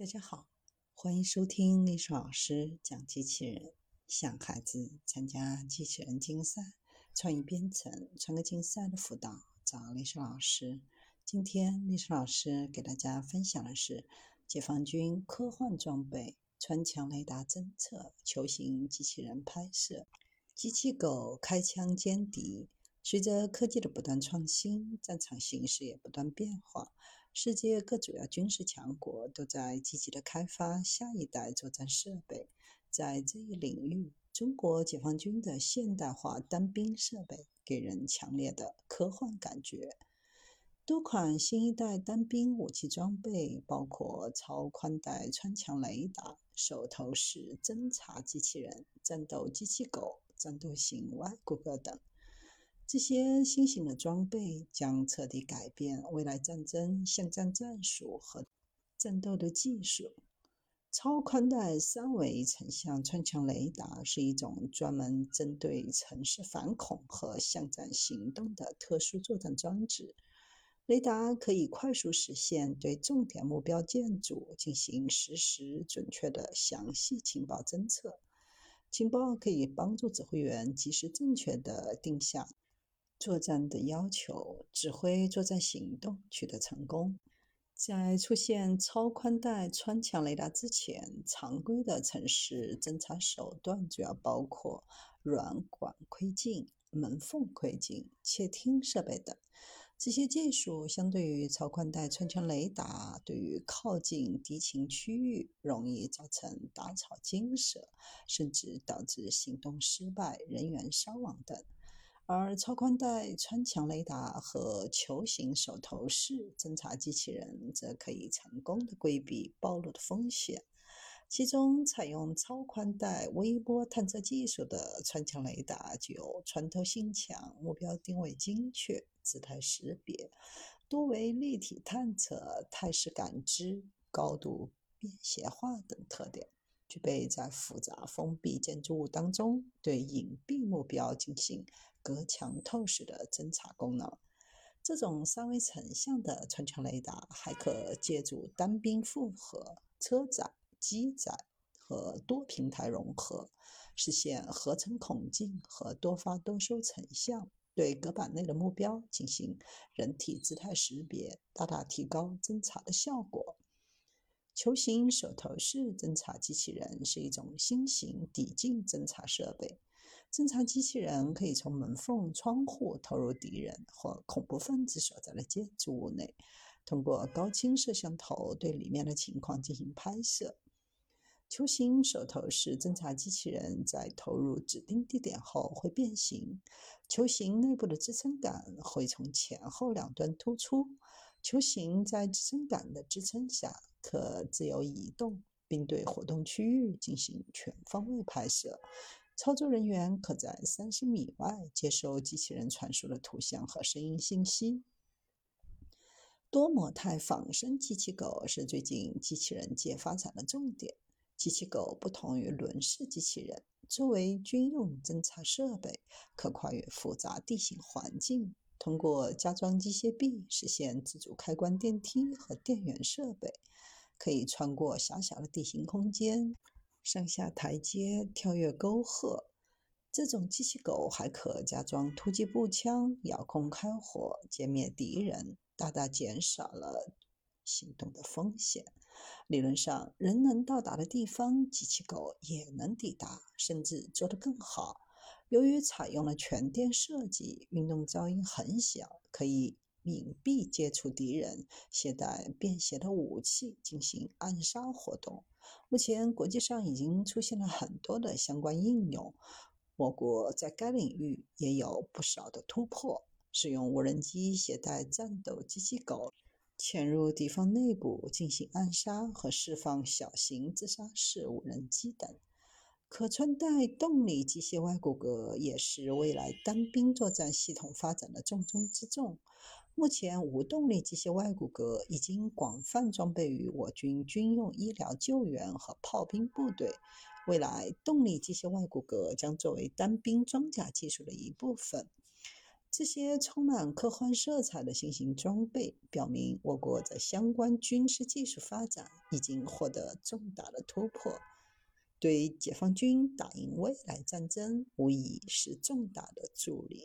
大家好，欢迎收听历史老师讲机器人。想孩子参加机器人竞赛、创意编程、创客竞赛的辅导，找历史老师。今天历史老师给大家分享的是解放军科幻装备——穿墙雷达侦测、球形机器人拍摄、机器狗开枪歼敌。随着科技的不断创新，战场形势也不断变化。世界各主要军事强国都在积极的开发下一代作战设备。在这一领域，中国解放军的现代化单兵设备给人强烈的科幻感觉。多款新一代单兵武器装备，包括超宽带穿墙雷达、手头式侦察机器人、战斗机器狗、战斗型外骨骼等。这些新型的装备将彻底改变未来战争巷战战术和战斗的技术。超宽带三维成像穿墙雷达是一种专门针对城市反恐和巷战行动的特殊作战装置。雷达可以快速实现对重点目标建筑进行实时、准确的详细情报侦测。情报可以帮助指挥员及时、正确的定向。作战的要求，指挥作战行动取得成功。在出现超宽带穿墙雷达之前，常规的城市侦察手段主要包括软管窥镜、门缝窥镜、窃听设备等。这些技术相对于超宽带穿墙雷达，对于靠近敌情区域容易造成打草惊蛇，甚至导致行动失败、人员伤亡等。而超宽带穿墙雷达和球形手头式侦察机器人则可以成功的规避暴露的风险。其中，采用超宽带微波探测技术的穿墙雷达具有穿透性强、目标定位精确、姿态识别、多维立体探测、态势感知、高度便携化等特点。具备在复杂封闭建筑物当中对隐蔽目标进行隔墙透视的侦察功能。这种三维成像的穿墙雷达还可借助单兵复合、车载、机载和多平台融合，实现合成孔径和多发多收成像，对隔板内的目标进行人体姿态识别，大大提高侦察的效果。球形手头式侦察机器人是一种新型抵近侦察设备。侦察机器人可以从门缝、窗户投入敌人或恐怖分子所在的建筑物内，通过高清摄像头对里面的情况进行拍摄。球形手头式侦察机器人在投入指定地点后会变形，球形内部的支撑杆会从前后两端突出，球形在支撑杆的支撑下。可自由移动，并对活动区域进行全方位拍摄。操作人员可在三十米外接收机器人传输的图像和声音信息。多模态仿生机器狗是最近机器人界发展的重点。机器狗不同于轮式机器人，作为军用侦察设备，可跨越复杂地形环境，通过加装机械臂实现自主开关电梯和电源设备。可以穿过狭小的地形空间，上下台阶，跳跃沟壑。这种机器狗还可加装突击步枪，遥控开火歼灭敌人，大大减少了行动的风险。理论上，人能到达的地方，机器狗也能抵达，甚至做得更好。由于采用了全电设计，运动噪音很小，可以。隐蔽接触敌人，携带便携的武器进行暗杀活动。目前，国际上已经出现了很多的相关应用，我国在该领域也有不少的突破。使用无人机携带战斗机器狗，潜入敌方内部进行暗杀和释放小型自杀式无人机等。可穿戴动力机械外骨骼也是未来单兵作战系统发展的重中之重。目前，无动力机械外骨骼已经广泛装备于我军军用医疗救援和炮兵部队。未来，动力机械外骨骼将作为单兵装甲技术的一部分。这些充满科幻色彩的新型装备，表明我国在相关军事技术发展已经获得重大的突破，对解放军打赢未来战争无疑是重大的助力。